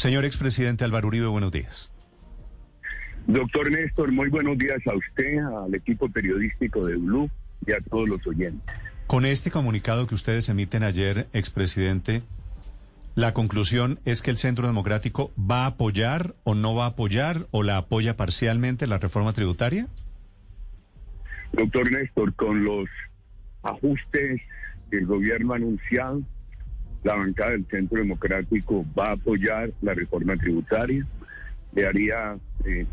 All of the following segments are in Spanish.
Señor expresidente Álvaro Uribe, buenos días. Doctor Néstor, muy buenos días a usted, al equipo periodístico de Blue y a todos los oyentes. Con este comunicado que ustedes emiten ayer, expresidente, la conclusión es que el Centro Democrático va a apoyar o no va a apoyar o la apoya parcialmente la reforma tributaria. Doctor Néstor, con los ajustes que el gobierno ha anunciado, la bancada del Centro Democrático va a apoyar la reforma tributaria. Le haría, eh,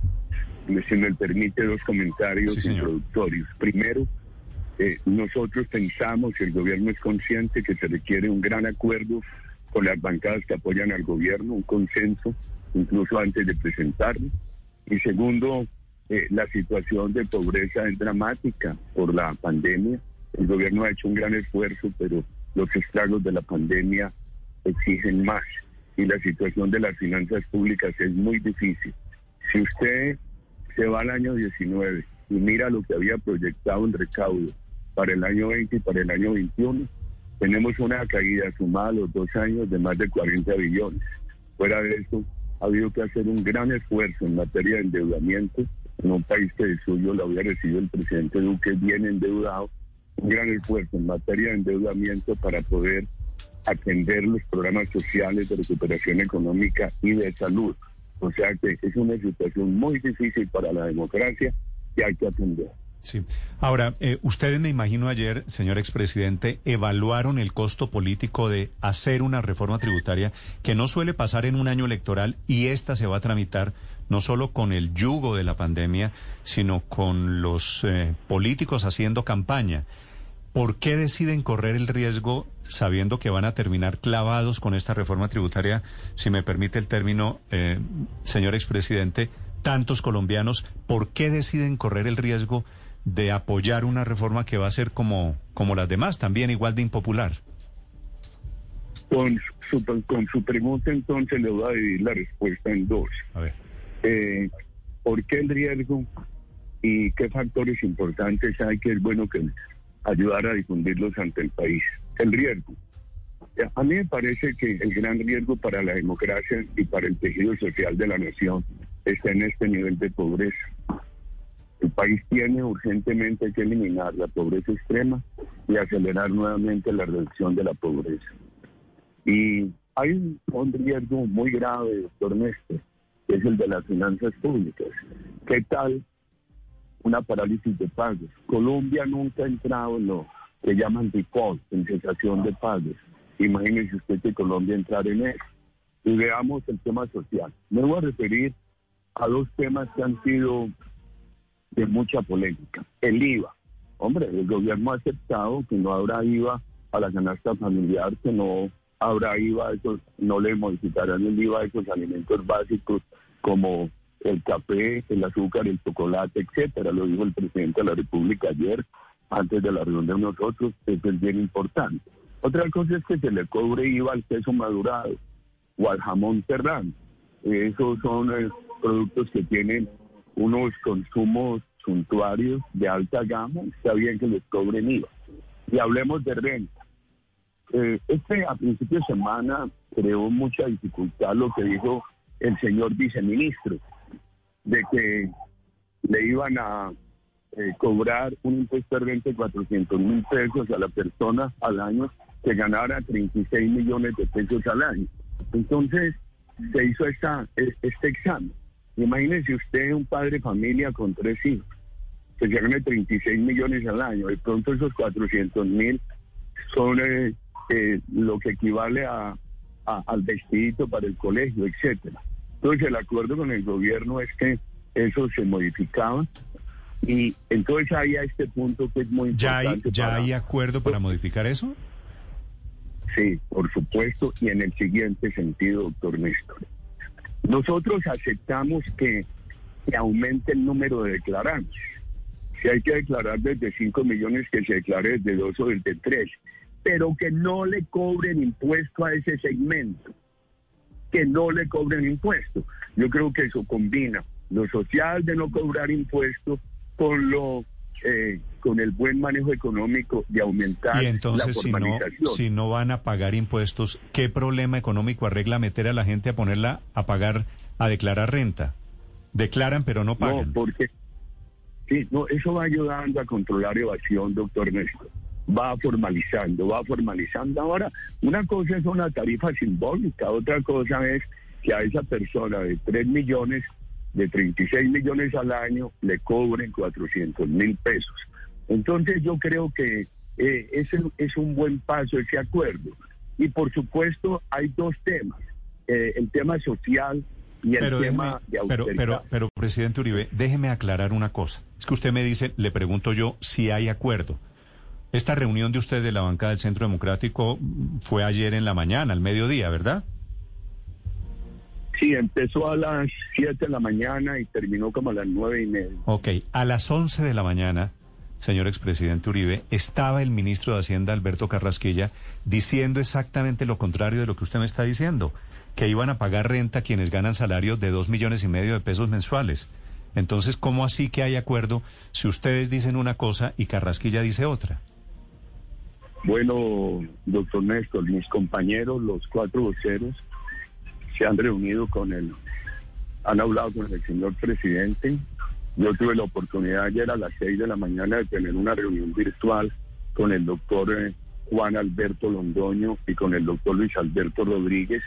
si me permite, dos comentarios introductorios. Primero, eh, nosotros pensamos, y el gobierno es consciente, que se requiere un gran acuerdo con las bancadas que apoyan al gobierno, un consenso, incluso antes de presentarlo. Y segundo, eh, la situación de pobreza es dramática por la pandemia. El gobierno ha hecho un gran esfuerzo, pero los estragos de la pandemia exigen más y la situación de las finanzas públicas es muy difícil. Si usted se va al año 19 y mira lo que había proyectado en recaudo para el año 20 y para el año 21, tenemos una caída sumada a los dos años de más de 40 billones. Fuera de eso, ha habido que hacer un gran esfuerzo en materia de endeudamiento en un país que de suyo lo había recibido el presidente Duque bien endeudado, un gran esfuerzo en materia de endeudamiento para poder atender los programas sociales de recuperación económica y de salud. O sea que es una situación muy difícil para la democracia que hay que atender. Sí. Ahora, eh, ustedes me imagino ayer, señor expresidente, evaluaron el costo político de hacer una reforma tributaria que no suele pasar en un año electoral y esta se va a tramitar no solo con el yugo de la pandemia, sino con los eh, políticos haciendo campaña. ¿Por qué deciden correr el riesgo sabiendo que van a terminar clavados con esta reforma tributaria, si me permite el término, eh, señor expresidente, tantos colombianos, ¿por qué deciden correr el riesgo de apoyar una reforma que va a ser como, como las demás, también igual de impopular? Con su, con su pregunta entonces le voy a dividir la respuesta en dos. A ver. Eh, ¿Por qué el riesgo y qué factores importantes hay que es bueno que ayudar a difundirlos ante el país? El riesgo. A mí me parece que el gran riesgo para la democracia y para el tejido social de la nación está en este nivel de pobreza. El país tiene urgentemente que eliminar la pobreza extrema y acelerar nuevamente la reducción de la pobreza. Y hay un, riesgo muy grave, doctor Néstor, es el de las finanzas públicas. ¿Qué tal una parálisis de pagos? Colombia nunca ha entrado en lo que llaman default, en cesación de pagos. Imagínese usted que Colombia entrar en eso. Y veamos el tema social. Me voy a referir a dos temas que han sido de mucha polémica. El IVA. Hombre, el gobierno ha aceptado que no habrá IVA a la canasta familiar, que no habrá IVA, esos, no le modificarán el IVA a esos alimentos básicos como el café, el azúcar, el chocolate, etcétera. Lo dijo el presidente de la República ayer, antes de la reunión de nosotros, eso es bien importante. Otra cosa es que se le cobre IVA al queso madurado o al jamón serrano. Esos son eh, productos que tienen unos consumos suntuarios de alta gama, está bien que les cobren IVA. Y hablemos de renta. Eh, este a principio de semana creó mucha dificultad lo que dijo el señor viceministro, de que le iban a eh, cobrar un impuesto de renta de 400 mil pesos a la persona al año que ganara 36 millones de pesos al año. Entonces se hizo esta, este examen. Imagínese usted un padre de familia con tres hijos, que se gane 36 millones al año. De pronto esos 400 mil son eh, eh, lo que equivale a, al vestidito para el colegio, etcétera. Entonces el acuerdo con el gobierno es que eso se modificaba y entonces hay a este punto que es muy importante. ¿Ya hay, ¿ya hay acuerdo para modificar eso? Sí, por supuesto, y en el siguiente sentido, doctor Néstor. Nosotros aceptamos que, que aumente el número de declarantes. Si hay que declarar desde 5 millones, que se declare desde 2 o desde 3, pero que no le cobren impuesto a ese segmento, que no le cobren impuesto. Yo creo que eso combina lo social de no cobrar impuestos con lo eh, con el buen manejo económico de aumentar y entonces la si no si no van a pagar impuestos qué problema económico arregla meter a la gente a ponerla a pagar a declarar renta declaran pero no No, pagan porque sí, no, eso va ayudando a controlar evasión, doctor Néstor. Va formalizando, va formalizando. Ahora, una cosa es una tarifa simbólica, otra cosa es que a esa persona de 3 millones, de 36 millones al año, le cobren 400 mil pesos. Entonces yo creo que eh, ese es un buen paso ese acuerdo. Y por supuesto hay dos temas, eh, el tema social y el pero, tema déjeme- de pero, austeridad. pero, pero, presidente Uribe, déjeme aclarar una cosa. Es que usted me dice, le pregunto yo, si hay acuerdo. Esta reunión de usted de la bancada del Centro Democrático fue ayer en la mañana, al mediodía, ¿verdad? Sí, empezó a las 7 de la mañana y terminó como a las nueve y media. Ok, a las 11 de la mañana, señor expresidente Uribe, estaba el ministro de Hacienda, Alberto Carrasquilla, diciendo exactamente lo contrario de lo que usted me está diciendo, que iban a pagar renta quienes ganan salarios de dos millones y medio de pesos mensuales. Entonces, ¿cómo así que hay acuerdo si ustedes dicen una cosa y Carrasquilla dice otra? Bueno, doctor Néstor, mis compañeros, los cuatro voceros, se han reunido con el, han hablado con el señor presidente. Yo tuve la oportunidad ayer a las seis de la mañana de tener una reunión virtual con el doctor eh, Juan Alberto Londoño y con el doctor Luis Alberto Rodríguez.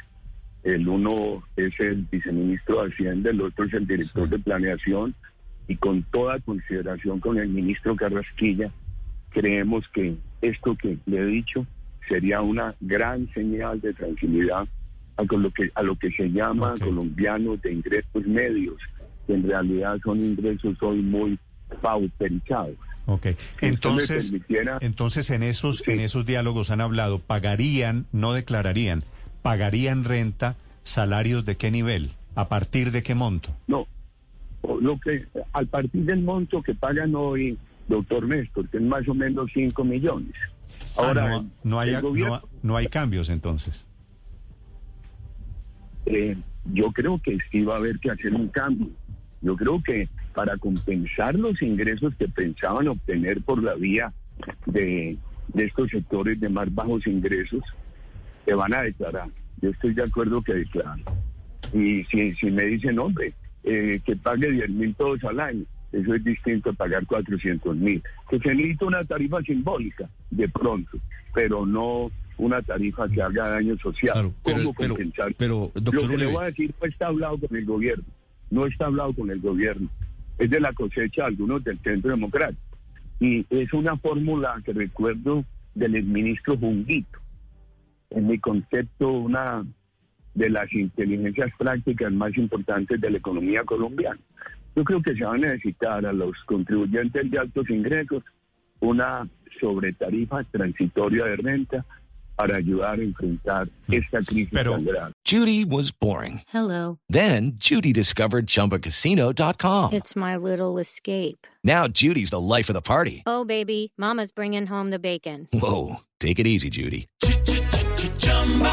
El uno es el viceministro de Hacienda, el otro es el director de planeación y con toda consideración con el ministro Carrasquilla, creemos que esto que le he dicho sería una gran señal de tranquilidad a, con lo, que, a lo que se llama Ok. colombianos de ingresos medios, que en realidad son ingresos hoy muy pauperizados. Ok, entonces, permitiera- entonces en esos, Sí. en esos diálogos han hablado, pagarían, no declararían, pagarían renta, salarios de qué nivel, a partir de qué monto. No, lo que al partir del monto que pagan hoy, doctor Néstor, que es más o menos 5 millones. Ah, Ahora, no, no hay, el gobierno- no, no hay cambios entonces. Eh, yo creo que sí va a haber que hacer un cambio. Yo creo que para compensar los ingresos que pensaban obtener por la vía de, de estos sectores de más bajos ingresos, se van a declarar. Yo estoy de acuerdo que declaren. Y si, si me dicen, hombre, eh, que pague 10 mil todos al año, eso es distinto a pagar 400 mil. Que se necesita una tarifa simbólica, de pronto, pero no una tarifa que haga daño social. Claro, ¿Cómo pero- compensar? pero, Lo doctor que le voy a decir no está hablado con el gobierno, no está hablado con el gobierno. Es de la cosecha de algunos del Centro Democrático. Y es una fórmula que recuerdo del ministro Junguito. En mi concepto, una de las inteligencias prácticas más importantes de la economía colombiana. Yo creo que se va a necesitar a los contribuyentes de altos ingresos una sobretarifa transitoria de renta para ayudar a enfrentar mm. esta crisis Pero- tan grave. Judy was boring. Hello. Then Judy discovered ChumbaCasino.com. It's my little escape. Now Judy's the life of the party. Oh, baby, Mama's bringing home the bacon. Whoa, take it easy, Judy.